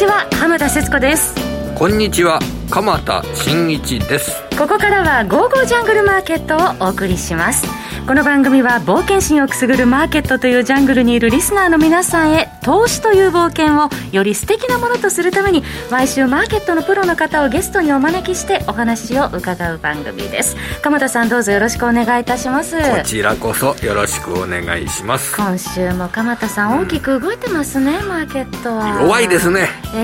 ちは浜田節子です。こんにちは鎌田新一です。ここからは「ゴーゴージャングルマーケット」をお送りしますこの番組は冒険心をくすぐるマーケットというジャングルにいるリスナーの皆さんへ投資という冒険をより素敵なものとするために毎週マーケットのプロの方をゲストにお招きしてお話を伺う番組です。鎌田さんどうぞよろしくお願いいたします。こちらこそよろしくお願いします。今週も鎌田さん大きく動いてますね、うん、マーケットは。弱いですね。えー、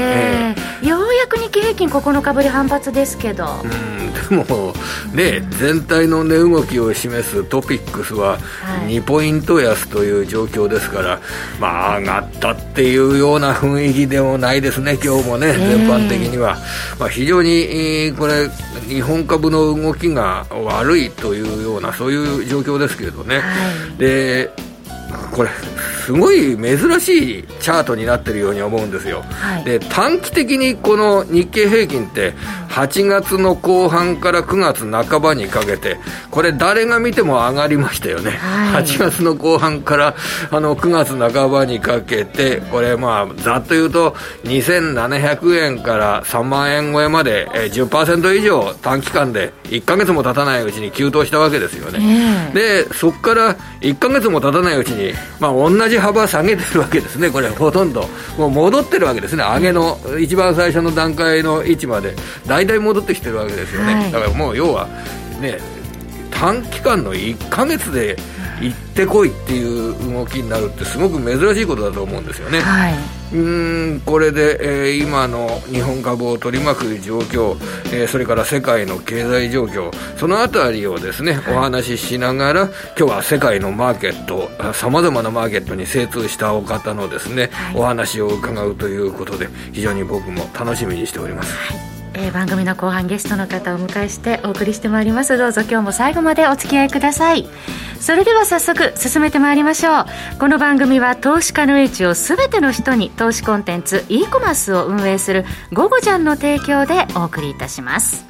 え。ー、ようやく日経平均9日ぶり反発ですけど。うん。でもね全体の値動きを示すトピッククスは2ポイント安という状況ですから、まあ、上がったっていうような雰囲気でもないですね、今日もね、全般的には。まあ、非常にこれ、日本株の動きが悪いというような、そういう状況ですけれどね。でこれすごい珍しいチャートになってるように思うんですよ、はい、で短期的にこの日経平均って8月の後半から9月半ばにかけてこれ誰が見ても上がりましたよね、はい、8月の後半からあの9月半ばにかけてこれまあざっと言うと2700円から3万円超えまで10%以上短期間で1か月も経たないうちに急騰したわけですよね、でそこから1か月も経たないうちにまあ、同じ幅下げてるわけですね、これ、ほとんど、もう戻ってるわけですね、上げの一番最初の段階の位置まで、大体戻ってきてるわけですよね、はい、だからもう要は、ね、短期間の1か月で行ってこいっていう動きになるって、すごく珍しいことだと思うんですよね。はいうんこれで、えー、今の日本株を取り巻く状況、えー、それから世界の経済状況そのあたりをですね、お話ししながら今日は世界のマーケットさまざまなマーケットに精通したお方のですね、はい、お話を伺うということで非常に僕も楽しみにしております。えー、番組の後半ゲストの方をお迎えしてお送りしてまいります。どうぞ今日も最後までお付き合いください。それでは早速進めてまいりましょう。この番組は投資家の英知を全ての人に投資コンテンツ e コマースを運営する「ゴゴジャン」の提供でお送りいたします。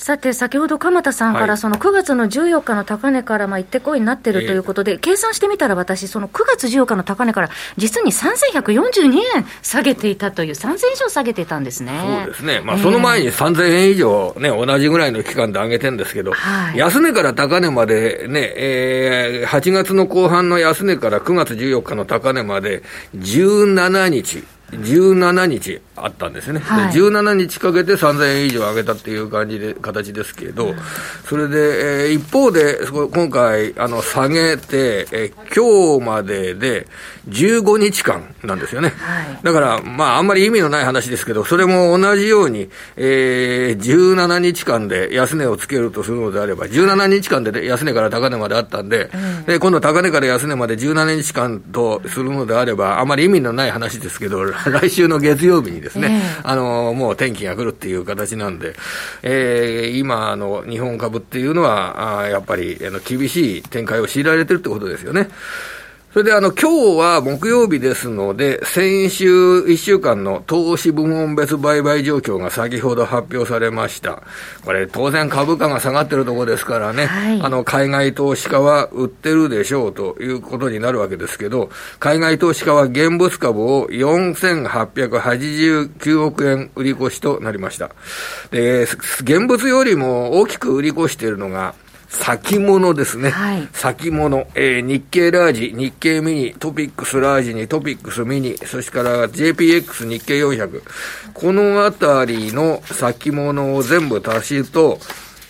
さて、先ほど鎌田さんから、その9月の14日の高値からまあ行ってこいになってるということで、計算してみたら、私、その9月14日の高値から、実に3142円下げていたという、3000円以上下げていたんですね。そうですね、まあ、その前に3000円以上、ね、同じぐらいの期間で上げてるんですけど、はい、安値から高値までね、えー、8月の後半の安値から9月14日の高値まで、17日。17日あったんですね、はい、17日かけて3000円以上上げたっていう感じで形ですけど、それで、えー、一方で、今回あの下げて、えー、今日までで15日間なんですよね、はい、だから、まあ、あんまり意味のない話ですけど、それも同じように、えー、17日間で安値をつけるとするのであれば、17日間で安値から高値まであったんで、うん、で今度、高値から安値まで17日間とするのであれば、あまり意味のない話ですけど、来週の月曜日にですね、えー、あの、もう天気が来るっていう形なんで、えー、今、あの、日本株っていうのは、あやっぱり、あの、厳しい展開を強いられてるってことですよね。それであの、今日は木曜日ですので、先週1週間の投資部門別売買状況が先ほど発表されました。これ当然株価が下がってるところですからね、はい、あの、海外投資家は売ってるでしょうということになるわけですけど、海外投資家は現物株を4889億円売り越しとなりました。で、現物よりも大きく売り越しているのが、先物ですね。はい、先物。えー、日経ラージ、日経ミニ、トピックスラージにトピックスミニ、そしてから JPX 日経400。このあたりの先物を全部足すと、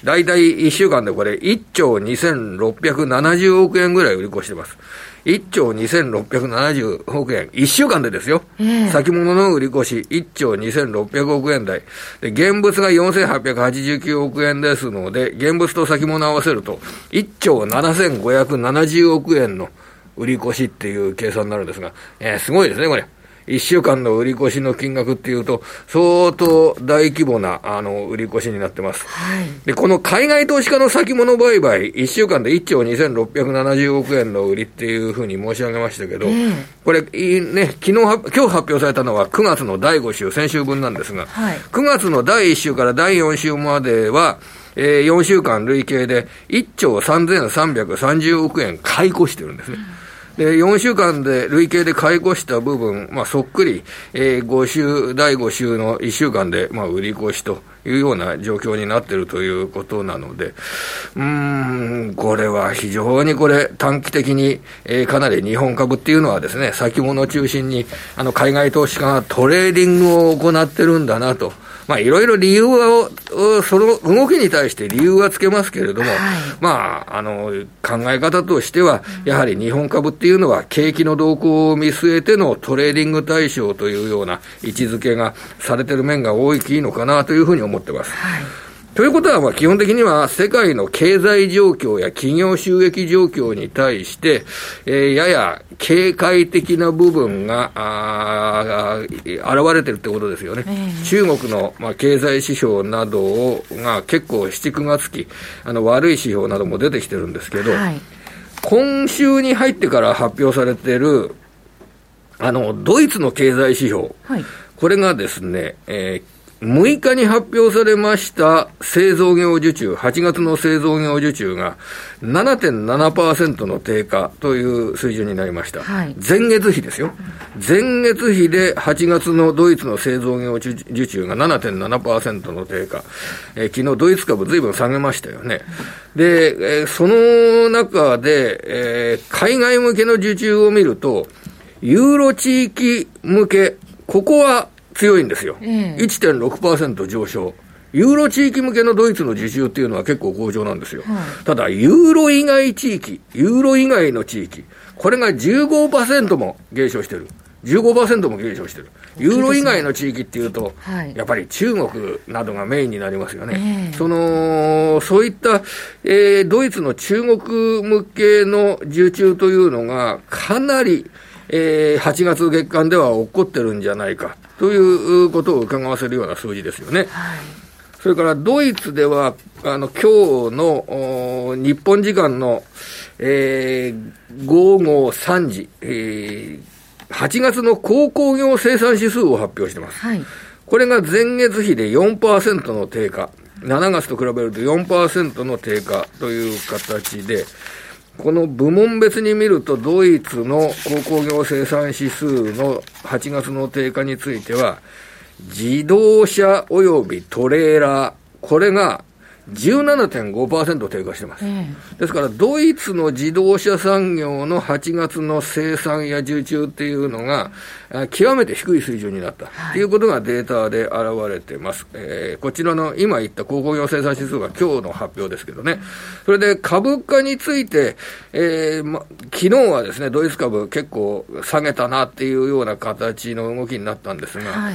大体1週間でこれ1兆2670億円ぐらい売り越してます。1兆2670億円、1週間でですよ、えー、先物の売り越し、1兆2600億円台、で現物が4889億円ですので、現物と先物合わせると、1兆7570億円の売り越しっていう計算になるんですが、えー、すごいですね、これ。1週間の売り越しの金額っていうと、相当大規模な、あの、売り越しになってます。はい、で、この海外投資家の先物売買、1週間で1兆2670億円の売りっていうふうに申し上げましたけど、えー、これ、いいね、昨日、今日発表されたのは9月の第5週、先週分なんですが、はい、9月の第1週から第4週までは、えー、4週間累計で1兆3330億円買い越してるんですね。うんで、4週間で累計で買い越した部分、まあ、そっくり、えー、5週、第5週の1週間で、まあ、売り越しというような状況になっているということなので、うーん、これは非常にこれ、短期的に、えー、かなり日本株っていうのはですね、先物中心に、あの、海外投資家がトレーディングを行ってるんだなと。まあ、いろいろ理由は、その動きに対して理由はつけますけれども、はい、まあ、あの、考え方としては、やはり日本株っていうのは、景気の動向を見据えてのトレーディング対象というような位置づけがされてる面が大きいのかなというふうに思ってます。はいということは、まあ、基本的には世界の経済状況や企業収益状況に対して、えー、やや警戒的な部分が、あ現れてるってことですよね。えー、中国の、まあ、経済指標などをが結構7、9月期、あの、悪い指標なども出てきてるんですけど、はい、今週に入ってから発表されてる、あの、ドイツの経済指標、はい、これがですね、えー6日に発表されました製造業受注、8月の製造業受注が7.7%の低下という水準になりました。はい、前月比ですよ。前月比で8月のドイツの製造業受注が7.7%の低下。えー、昨日ドイツ株ずいぶん下げましたよね。で、えー、その中で、えー、海外向けの受注を見ると、ユーロ地域向け、ここは強いんですよ。えー、1.6%上昇。ユーロ地域向けのドイツの受注っていうのは結構好調なんですよ。はい、ただ、ユーロ以外地域、ユーロ以外の地域、これが15%も減少してる。15%も減少してる。ユーロ以外の地域っていうと、はい、やっぱり中国などがメインになりますよね。えー、その、そういった、えー、ドイツの中国向けの受注というのが、かなり、えー、8月月間では起こってるんじゃないか。ということを伺わせるような数字ですよね。はい、それからドイツでは、あの、今日の日本時間の、えー、午後3時、えー、8月の鉱工業生産指数を発表してます。はい、これが前月比で4%の低下。7月と比べると4%の低下という形で、この部門別に見ると、ドイツの鉱工業生産指数の8月の低下については、自動車及びトレーラー、これが17.5%低下してます、ですから、ドイツの自動車産業の8月の生産や受注っていうのが、極めて低い水準になった。ということがデータで現れてます。えー、こちらの今言った鉱工業生産指数が今日の発表ですけどね。それで株価について、えーま、昨日はですね、ドイツ株結構下げたなっていうような形の動きになったんですが、はい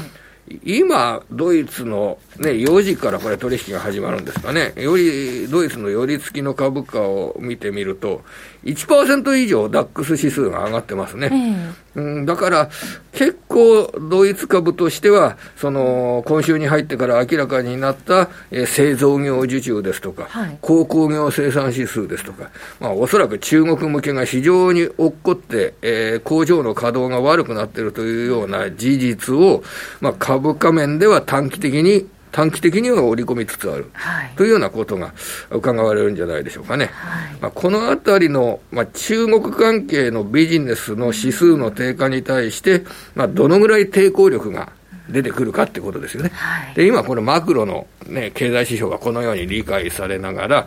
今、ドイツの、ね、4時からこれ取引が始まるんですかね。より、ドイツの寄り付きの株価を見てみると、1%以上ダックス指数が上がってますね。うん、だから、結構ドイツ株としては、その、今週に入ってから明らかになった、えー、製造業受注ですとか、はい、鉱工業生産指数ですとか、まあ、おそらく中国向けが非常に落っこって、えー、工場の稼働が悪くなっているというような事実を、まあ、株価面では短期的に短期的には織り込みつつある、はい、というようなことが伺われるんじゃないでしょうかね。はい、まあ、このあたりの、まあ、中国関係のビジネスの指数の低下に対して、まあ、どのぐらい抵抗力が出てくるかってことですよね。はい、で、今このマクロのね、経済指標がこのように理解されながら、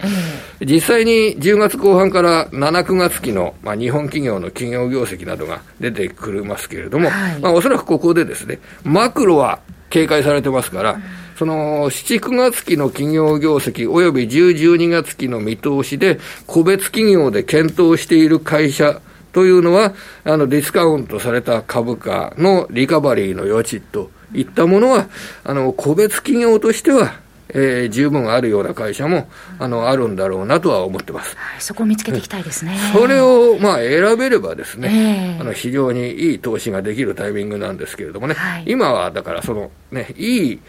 えー、実際に10月後半から7、9月期の、まあ、日本企業の企業業績などが出てくるますけれども、はい、まあ、おそらくここでですね、マクロは警戒されてますから、うんその7、9月期の企業業績及び10、12月期の見通しで、個別企業で検討している会社というのは、あの、ディスカウントされた株価のリカバリーの余地といったものは、あの、個別企業としてはえー、十分あるような会社も、あの、あるんだろうなとは思ってます。はい、そこを見つけていきたいですね。それを、まあ、選べればですね、えー、あの、非常にいい投資ができるタイミングなんですけれどもね、はい、今は、だから、その、ね、いい、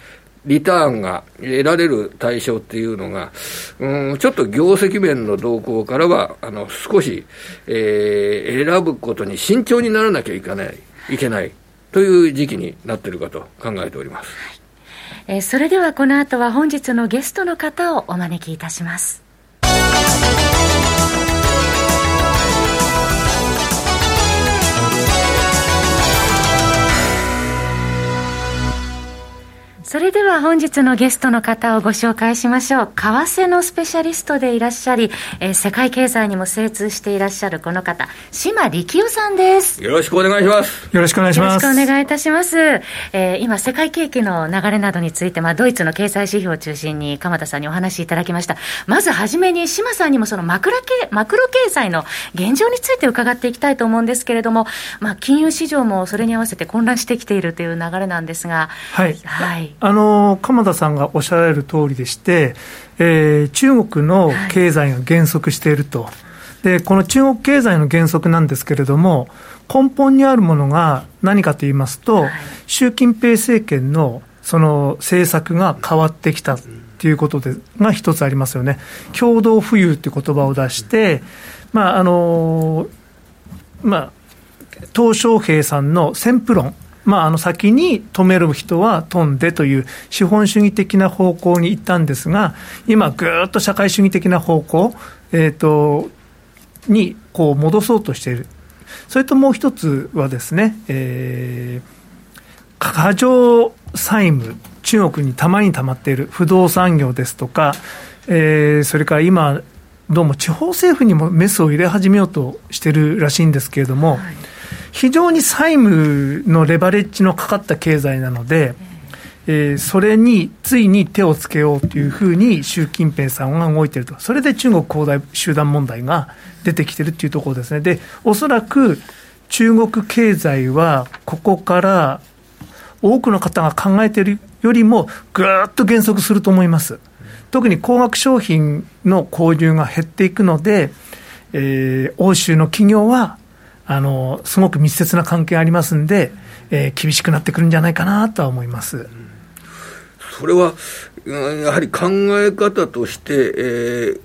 リターンが得られる対象っていうのが、うん、ちょっと業績面の動向からは、あの少し、えー、選ぶことに慎重にならなきゃいけない、いけないという時期になってるかと考えております。はいえー、それではこの後は本日のゲストの方をお招きいたします。それでは本日のゲストの方をご紹介しましょう。為替のスペシャリストでいらっしゃり、えー、世界経済にも精通していらっしゃるこの方、島力夫さんです。よろしくお願いします。よろしくお願いします。よろしくお願いいたします。えー、今、世界景気の流れなどについて、まあ、ドイツの経済指標を中心に鎌田さんにお話しいただきました。まずはじめに、島さんにもそのマクロ経マクロ経済の現状について伺っていきたいと思うんですけれども、まあ、金融市場もそれに合わせて混乱してきているという流れなんですが、はい。はい。あの、鎌田さんがおっしゃられる通りでして、えー、中国の経済が減速していると。はい、で、この中国経済の減速なんですけれども、根本にあるものが何かと言いますと、はい、習近平政権のその政策が変わってきたということでが一つありますよね。共同富裕という言葉を出して、まあ、あの、まあ、鄧小平さんの先プ論、まあ、あの先に止める人は飛んでという資本主義的な方向に行ったんですが、今、ぐーっと社会主義的な方向、えーと、にこう戻そうとしている、それともう一つはですね、えー、過剰債務、中国にたまにたまっている不動産業ですとか、えー、それから今、どうも地方政府にもメスを入れ始めようとしてるらしいんですけれども、はい。非常に債務のレバレッジのかかった経済なので、えー、それについに手をつけようというふうに習近平さんが動いていると、それで中国恒大集団問題が出てきているというところですね。で、おそらく中国経済はここから多くの方が考えているよりもぐーっと減速すると思います。特に高額商品の購入が減っていくので、えー、欧州の企業はあのすごく密接な関係ありますんで、えー、厳しくなってくるんじゃないかなとは思います。それはやはり考え方として、えー、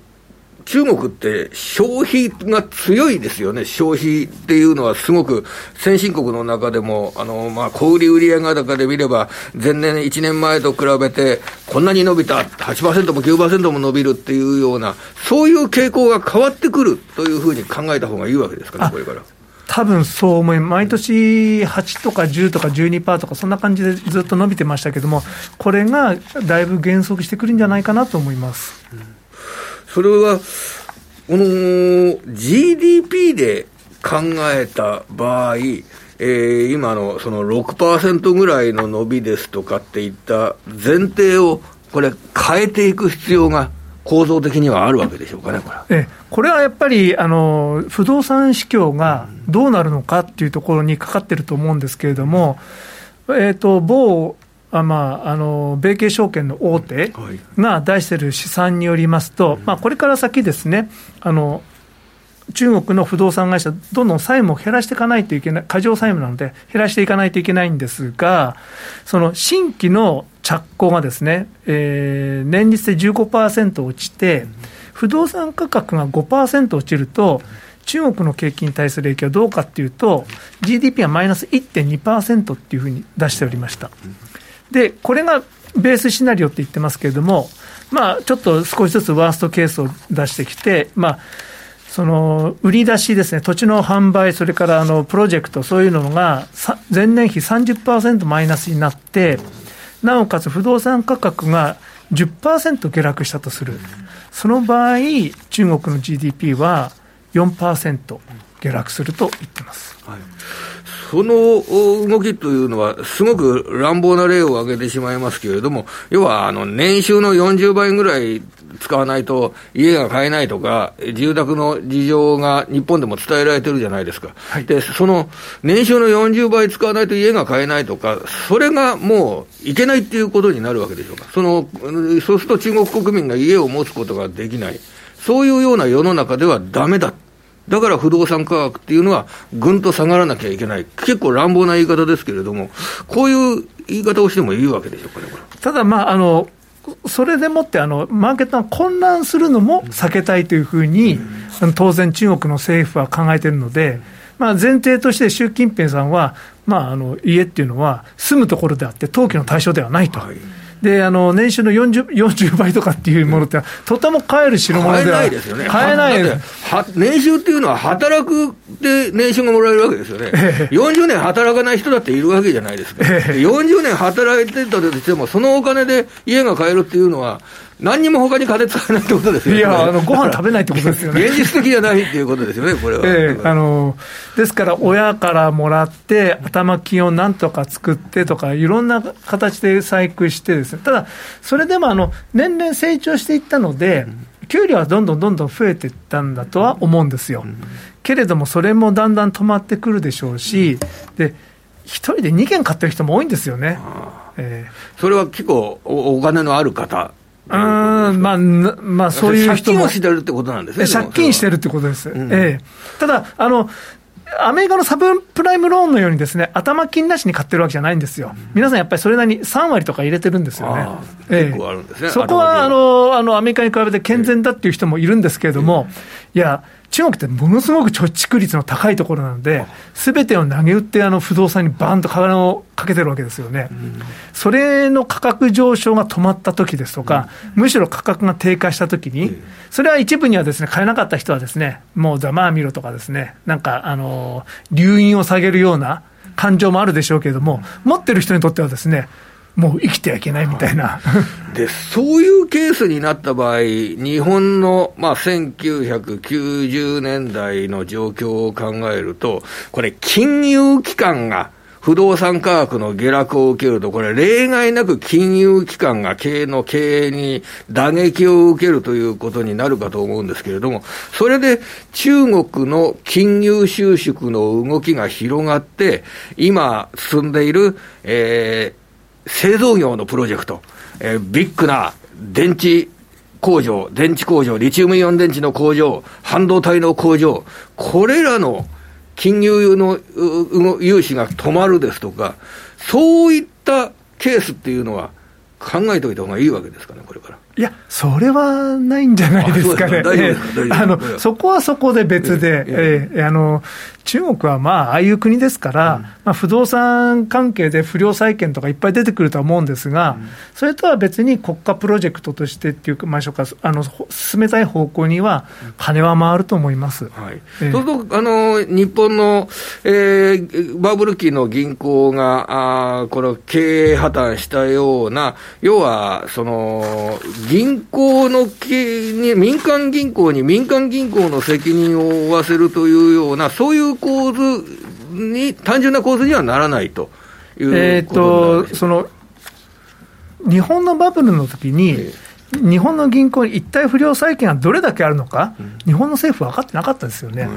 中国って消費が強いですよね、消費っていうのはすごく先進国の中でも、あの、まあ、小売売上高で見れば、前年1年前と比べて、こんなに伸びた、8%も9%も伸びるっていうような、そういう傾向が変わってくるというふうに考えた方がいいわけですかね、これから。多分そう思い、毎年8とか10とか12%とか、そんな感じでずっと伸びてましたけども、これがだいぶ減速してくるんじゃないかなと思います。うん、それはこの GDP で考えた場合、えー、今のその6%ぐらいの伸びですとかっていった前提をこれ変えていく必要が構造的にはあるわけでしょうかね、これえこれはやっぱりあの不動産市況がどうなるのかっていうところにかかってると思うんですけれども、えーと、某あまあ、あの米系証券の大手が出している試算によりますと、まあ、これから先ですね、あの中国の不動産会社、どんどん債務を減らしていかないといけない、過剰債務なので、減らしていかないといけないんですが、その新規の着工がですね、えー、年率で15%落ちて、不動産価格が5%落ちると、中国の景気に対する影響はどうかっていうと、GDP はマイナス1.2%っていうふうに出しておりました。で、これがベースシナリオって言ってますけれども、まあ、ちょっと少しずつワーストケースを出してきて、まあ、その売り出しですね、土地の販売、それからあのプロジェクト、そういうのが前年比30%マイナスになって、なおかつ不動産価格が10%下落したとする、その場合、中国の GDP は4%下落すると言ってます。はい。その動きというのは、すごく乱暴な例を挙げてしまいますけれども、要はあの年収の40倍ぐらい使わないと家が買えないとか、住宅の事情が日本でも伝えられてるじゃないですか、はい、でその年収の40倍使わないと家が買えないとか、それがもういけないっていうことになるわけでしょうか、そのそうすると中国国民が家を持つことができない、そういうような世の中ではだめだ。だから不動産価格っていうのは、ぐんと下がらなきゃいけない、結構乱暴な言い方ですけれども、こういう言い方をしてもいいわけでしょうかね、ただ、まあ、あのそれでもってあの、マーケットが混乱するのも避けたいというふうに、うん、当然、中国の政府は考えているので、まあ、前提として習近平さんは、まあ、あの家っていうのは、住むところであって、登記の対象ではないと。はいであの年収の 40, 40倍とかっていうものって、とても買える代物では買えないですよね、買えない。は年収っていうのは、働くで年収がもらえるわけですよね、ええ、40年働かない人だっているわけじゃないですか、ええ、40年働いてたとしても、そのお金で家が買えるっていうのは、何にも他に金使えないってことですよね。いや、あの、ご飯食べないってことですよね。現実的じゃないっていうことですよね、これは。ええあの、ですから、親からもらって、頭金をなんとか作ってとか、いろんな形で細工してですね、ただ、それでも、あの、年々成長していったので、給料はどんどんどんどん増えていったんだとは思うんですよ。けれども、それもだんだん止まってくるでしょうし、で、一人で2軒買ってる人も多いんですよね。えー、それは結構お、お金のある方うん、まあ、まあ、そういう人も。借金をしてるってことなんですね。借金してるってことです。うん、ええ。ただ、あの、アメリカのサブプライムローンのようにですね、頭金なしに買ってるわけじゃないんですよ。皆さんやっぱりそれなりに3割とか入れてるんですよね。結構あるんですね。そこはあのあのアメリカに比べて健全だっていう人もいるんですけれども、いや、中国ってものすごく貯蓄率の高いところなので、すべてを投げ打って、あの不動産にバーンと金をかけてるわけですよね、うん、それの価格上昇が止まった時ですとか、うん、むしろ価格が低下した時に、それは一部にはですね買えなかった人はですね、もうざまあ見ろとかですね、なんか、あの留飲を下げるような感情もあるでしょうけれども、持ってる人にとってはですね、もう生きてはいけないみたいな。で、そういうケースになった場合、日本の、まあ、1990年代の状況を考えると、これ、金融機関が、不動産価格の下落を受けると、これ、例外なく金融機関が経営の経営に打撃を受けるということになるかと思うんですけれども、それで中国の金融収縮の動きが広がって、今進んでいる、えー、製造業のプロジェクト、えー、ビッグな電池工場、電池工場、リチウムイオン電池の工場、半導体の工場、これらの金融の融資が止まるですとか、そういったケースっていうのは考えておいた方がいいわけですかね、これから。いや、それはないんじゃないですかね。あのそこはそこで別で、ええあの中国はまあ、ああいう国ですから、うん、まあ、不動産関係で不良債権とかいっぱい出てくるとは思うんですが、うん、それとは別に国家プロジェクトとしてっていうか、まあ、しょうかあの進めたい方向には、金は回ると思います、はい。えそうするとあの、日本の、えー、バブル期の銀行があこの経営破綻したような、要はその銀行のに、民間銀行に民間銀行の責任を負わせるというような、そういう構図に、単純な構図にはならないというえっと、その日本のバブルの時に、えー、日本の銀行に一体不良債権がどれだけあるのか、うん、日本の政府は分かってなかったですよね。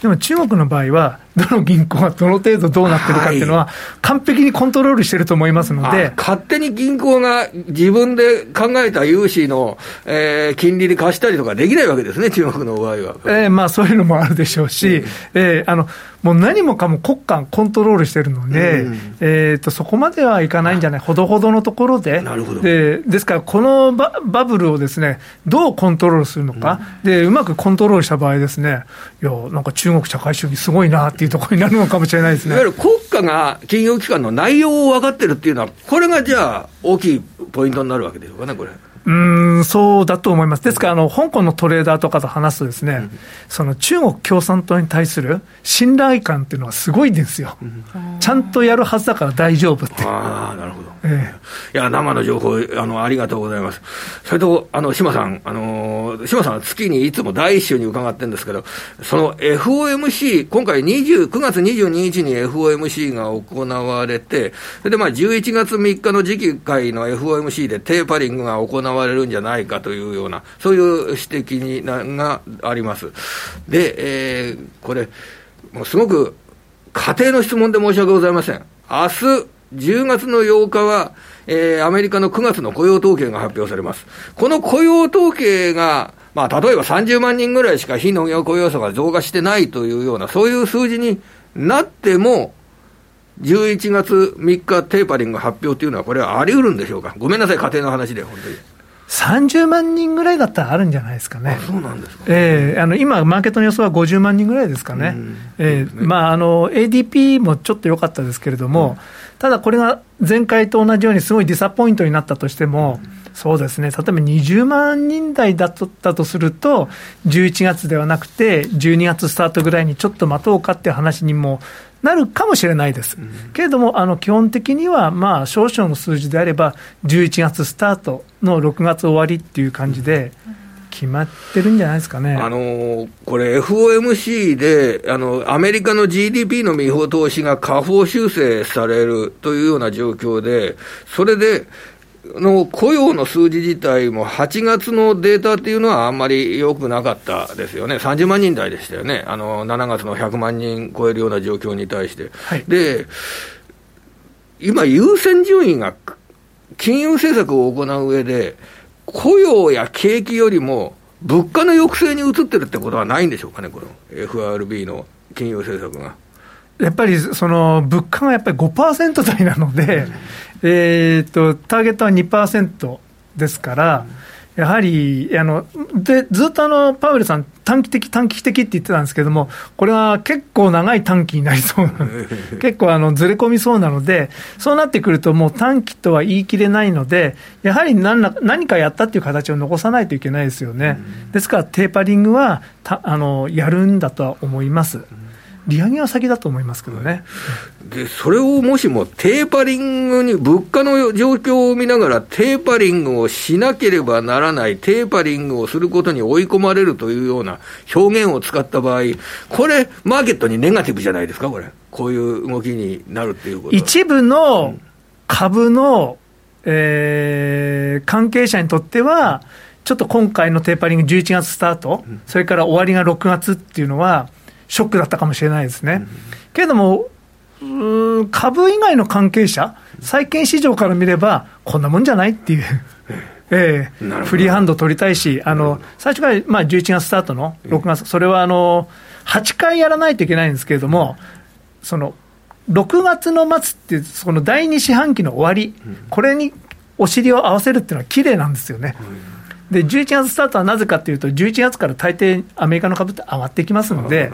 でも中国の場合は、どの銀行がどの程度どうなってるかっていうのは、完璧にコントロールしてると思いますので、勝手に銀行が自分で考えた融資の、えー、金利で貸したりとかできないわけですね、中国の場合は。えーまあ、そういうのもあるでしょうし、うん、えー、あのもう何もかも国家コントロールしてるので、うん、えーと、そこまではいかないんじゃない、ほどほどのところで、なるほど。でですから、このババブルをですねどうコントロールするのか、うん、で、うまくコントロールした場合ですね、いや、なんか中国社会主義、すごいなっていうところになるのかもしれないですね。いわゆる国家が金融機関の内容を分かってるっていうのは、これがじゃあ、大きいポイントになるわけでしょうかね、これ。うんそうだと思います、ですからあの、香港のトレーダーとかと話すとです、ね、うん、その中国共産党に対する信頼感っていうのはすごいんですよ、うん、ちゃんとやるはずだから大丈夫って。あなるほどええ、いや、生の情報、あの、ありがとうございます。それと、あの、島さん、あの、島さんは月にいつも第一週に伺ってるんですけど、その FOMC、今回20、9月22日に FOMC が行われて、それでまあ11月3日の次期会の FOMC でテーパリングが行われるんじゃないかというような、そういう指摘にながあります。で、えー、これ、もうすごく家庭の質問で申し訳ございません。明日、10月の8日は、えー、アメリカの9月の雇用統計が発表されます。この雇用統計が、まあ、例えば30万人ぐらいしか非農業雇用者が増加してないというような、そういう数字になっても、11月3日テーパリング発表というのは、これはあり得るんでしょうか？ごめんなさい、家庭の話で、本当に。30万人ぐらいだったらあるんじゃないですかね。そうなんですか、えー、あの今、マーケットの予想は50万人ぐらいですかね。えー、まあ、あの、ADP もちょっと良かったですけれども、うん、ただこれが前回と同じようにすごいディサポイントになったとしても、うん、そうですね、例えば20万人台だったとすると、11月ではなくて、12月スタートぐらいにちょっと待とうかっていう話にもなるかもしれないです。うん、けれども、あの基本的には、まあ、少々の数字であれば、11月スタートの6月終わりっていう感じで、決まってるんじゃないですかね。あのこれ FOMC で、あの、アメリカの GDP の見通しが下方修正されるというような状況で、それで、の雇用の数字自体も8月のデータっていうのはあんまり良くなかったですよね、30万人台でしたよね、あの7月の100万人超えるような状況に対して。はい、で今、優先順位が金融政策を行う上で、雇用や景気よりも物価の抑制に移ってるってことはないんでしょうかね、この FRB の金融政策が。やっぱりその物価がやっぱり5%台なので、えーと、ターゲットは2%ですから、やはりあのでずっとあのパウエルさん、短期的、短期的って言ってたんですけども、これは結構長い短期になりそうな、結構あのずれ込みそうなので、そうなってくると、もう短期とは言い切れないので、やはり何ら何かやったっていう形を残さないといけないですよね。ですから、テーパリングはたあのやるんだとは思います。利上げは先だと思いますけどね。で、それをもしもテーパリングに、物価の状況を見ながらテーパリングをしなければならない、テーパリングをすることに追い込まれるというような表現を使った場合、これ、マーケットにネガティブじゃないですか、これ。こういう動きになるっていうこと一部の株の、えー、関係者にとっては、ちょっと今回のテーパリング11月スタート、それから終わりが6月っていうのは、ショックだったかもしれないですね。けれども、株以外の関係者、債券市場から見れば、こんなもんじゃないっていう。ええ。ー、フリーハンド取りたいし、あの最初から、まあ、11月スタートの6月、それはあの8回やらないといけないんですけれども、その6月の末っていう、その第2四半期の終わり、これにお尻を合わせるっていうのは綺麗なんですよね。で、11月スタートはなぜかというと、11月から大抵アメリカの株って上がってきますので、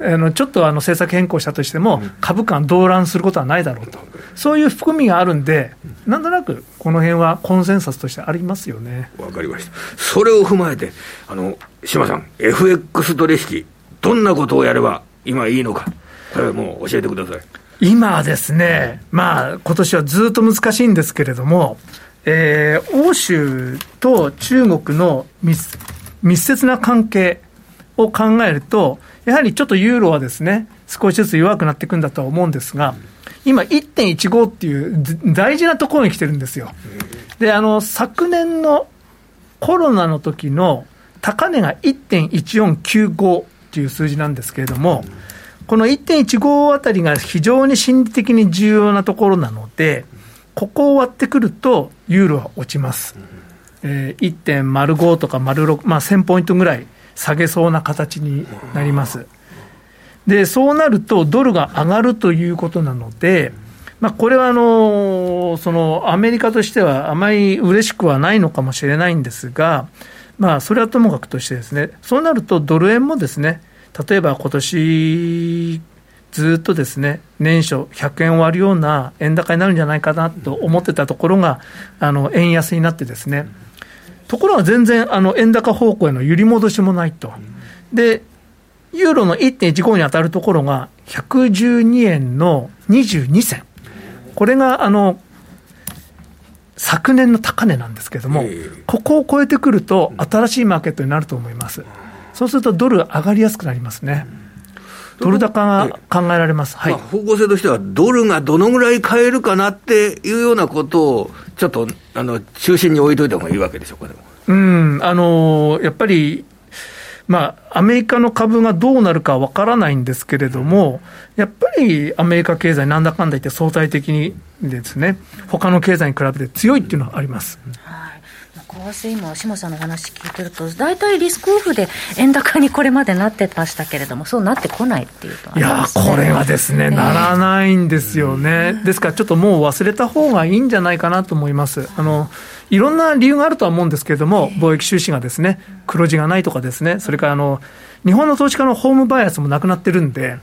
あのちょっとあの政策変更したとしても、株価動乱することはないだろうと、そういう含みがあるんで、なんとなくこの辺はコンセンサスとしてありますよね。わかりました、それを踏まえて、あの島さん、FX 取引、どんなことをやれば今いいのか、これもう教えてください。今はですね、まあ今年はずっと難しいんですけれども、えー、欧州と中国の密密接な関係を考えると、やはりちょっとユーロはですね、少しずつ弱くなっていくんだとは思うんですが、今、1.15っていう大事なところに来てるんですよ。で、あの、昨年のコロナの時の高値が1.1495っていう数字なんですけれども、この1.15あたりが非常に心理的に重要なところなので、ここを割ってくると、ユーロは落ちます。えー、1.05とか06、まあ、1000ポイントぐらい下げそうな形になります。で、そうなると、ドルが上がるということなので、まあ、これはあのそのアメリカとしてはあまり嬉しくはないのかもしれないんですが、まあ、それはともかくとしてですね、そうなるとドル円もですね、例えば今年ずっとですね、年初100円割るような円高になるんじゃないかなと思ってたところが、あの、円安になってですね、ところが全然、あの、円高方向への揺り戻しもないと。で、ユーロの1.15に当たるところが、112円の22銭。これが、あの、昨年の高値なんですけれども、ここを超えてくると、新しいマーケットになると思います。そうするとドル上がりやすくなりますね。ドル高が考えられます、はい、まあ、方向性としては、ドルがどのぐらい買えるかなっていうようなことを、ちょっとあの中心に置いといた方がいいわけでしょうか、でも。うんあのやっぱりまあ、アメリカの株がどうなるかわからないんですけれども、やっぱりアメリカ経済、なんだかんだ言って相対的にですね、他の経済に比べて強いっていうのはあります。為替、今、島さんの話聞いてると、大体リスクオフで円高にこれまでなってましたけれども、そうなってこないっていうと、ね、いや、これはですね、えー、ならないんですよね、ですからちょっともう忘れた方がいいんじゃないかなと思います。あのいろんな理由があるとは思うんですけれども、貿易収支がですね黒字がないとかですね、それからあの日本の投資家のホームバイアスもなくなってるんで、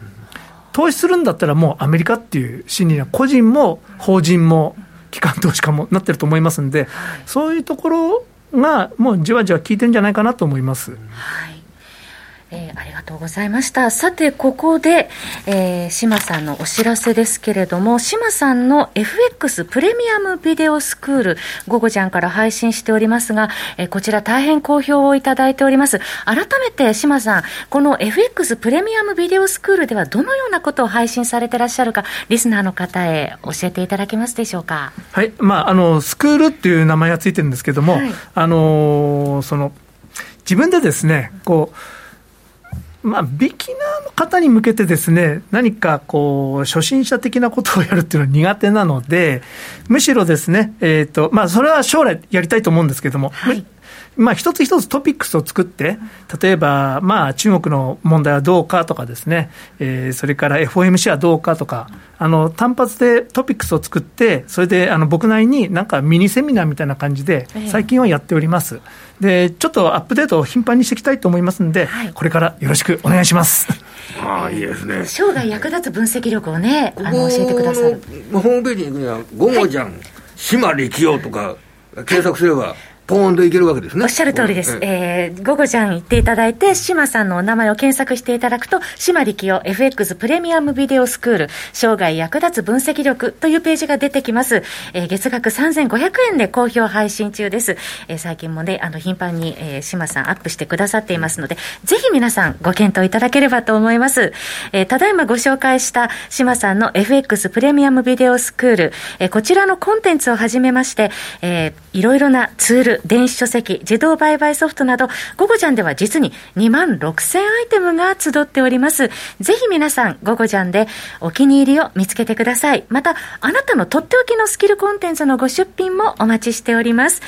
投資するんだったらもうアメリカっていう心理には、個人も法人も機関投資家もなってると思いますんで、そういうところがもうじわじわ効いてるんじゃないかなと思います。はいえー、ありがとうございました。さて、ここで、えー、島さんのお知らせですけれども、島さんの FX プレミアムビデオスクール、午後ちゃんから配信しておりますが、えー、こちら大変好評をいただいております。改めて島さん、この FX プレミアムビデオスクールではどのようなことを配信されてらっしゃるか、リスナーの方へ教えていただけますでしょうか？はい、まあ、あの、スクールっていう名前がついてるんですけども、はい、あの、その、自分でですね、こう、まあ、ビギナーの方に向けてですね、何かこう、初心者的なことをやるっていうのは苦手なので、むしろですね、えっ、ー、と、まあ、それは将来やりたいと思うんですけども、はい、まあ、一つ一つトピックスを作って、例えば、まあ、中国の問題はどうかとかですね、えー、それから FOMC はどうかとか、あの、単発でトピックスを作って、それで、あの、僕なりになんかミニセミナーみたいな感じで、最近はやっております。で、ちょっとアップデートを頻繁にしていきたいと思いますんで、はい、これからよろしくお願いします。ああ、いいですね。生涯役立つ分析力をね、あの、教えてくださる。ホームページに行くには、午後じゃん、はい、島力夫とか、検索すれば、はいポーンといけるわけですね。おっしゃる通りです。えー、午後ちゃん言っていただいて、島さんのお名前を検索していただくと、島力夫 FX プレミアムビデオスクール、生涯役立つ分析力というページが出てきます。えー、月額3500円で好評配信中です。えー、最近もね、あの、頻繁に、えー、島さんアップしてくださっていますので、ぜひ皆さんご検討いただければと思います。えー、ただいまご紹介した島さんの FX プレミアムビデオスクール、えー、こちらのコンテンツをはじめまして、えー、いろいろなツール、電子書籍、自動売買ソフトなど、ゴゴジャンでは実に2万6000アイテムが集っております。ぜひ皆さん、ゴゴジャンでお気に入りを見つけてください。また、あなたのとっておきのスキルコンテンツのご出品もお待ちしております。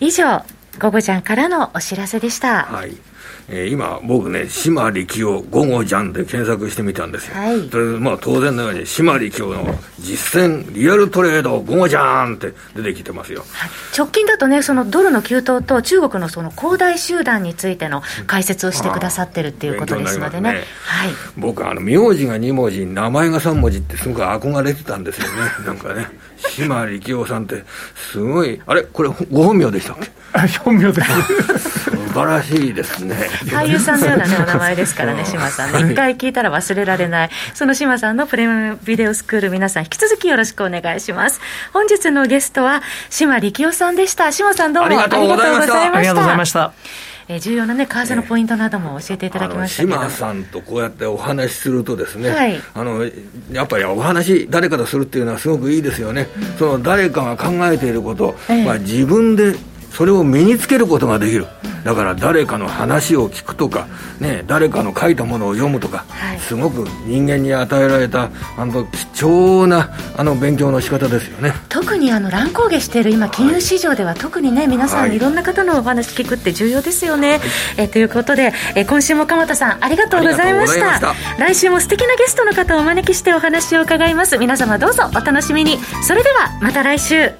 以上、ゴゴジャンからのお知らせでした。はいえー、今、僕ね、島力夫午後じゃんで検索してみたんですよ。はい、まあ、当然のように、島力夫の実践リアルトレード午後じゃんって出てきてますよ。はい、直近だとね、そのドルの急騰と中国のその恒大集団についての解説をしてくださってるっていうことですのでね。ねはい、僕、あの、名字が2文字、名前が3文字ってすごく憧れてたんですよね。なんかね。島力夫さんって、すごい、あれこれご本名でしたっけ？本名です素晴らしいですね。俳優さんのような、ね、お名前ですからね 島さん。ね一回聞いたら忘れられない。その島さんのプレミアムビデオスクール皆さん引き続きよろしくお願いします。本日のゲストは島力夫さんでした。島さんどうもありがとうございました。ありがとうございました。えー、重要なね、為替のポイントなども教えていただきましたけど、島さんとこうやってお話しするとですね、はい、あのやっぱりお話、誰かとするっていうのはすごくいいですよね、うん、その誰かが考えていること、えー、まあ、自分でそれを身につけることができる、だから誰かの話を聞くとか、ね、誰かの書いたものを読むとか、はい、すごく人間に与えられたあの貴重なあの勉強の仕方ですよね。特にあの乱高下している今金融市場では特にね皆さんい。ろんな方のお話聞くって重要ですよね、はい、えということで、え今週も鎌田さんありがとうございました。来週も素敵なゲストの方をお招きしてお話を伺います。皆様どうぞお楽しみに。それではまた来週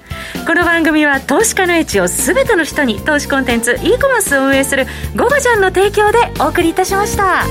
この番組は投資家の位置を全ての人に投資コンテンツ e コマースを運営する「ゴゴジャン」の提供でお送りいたしました。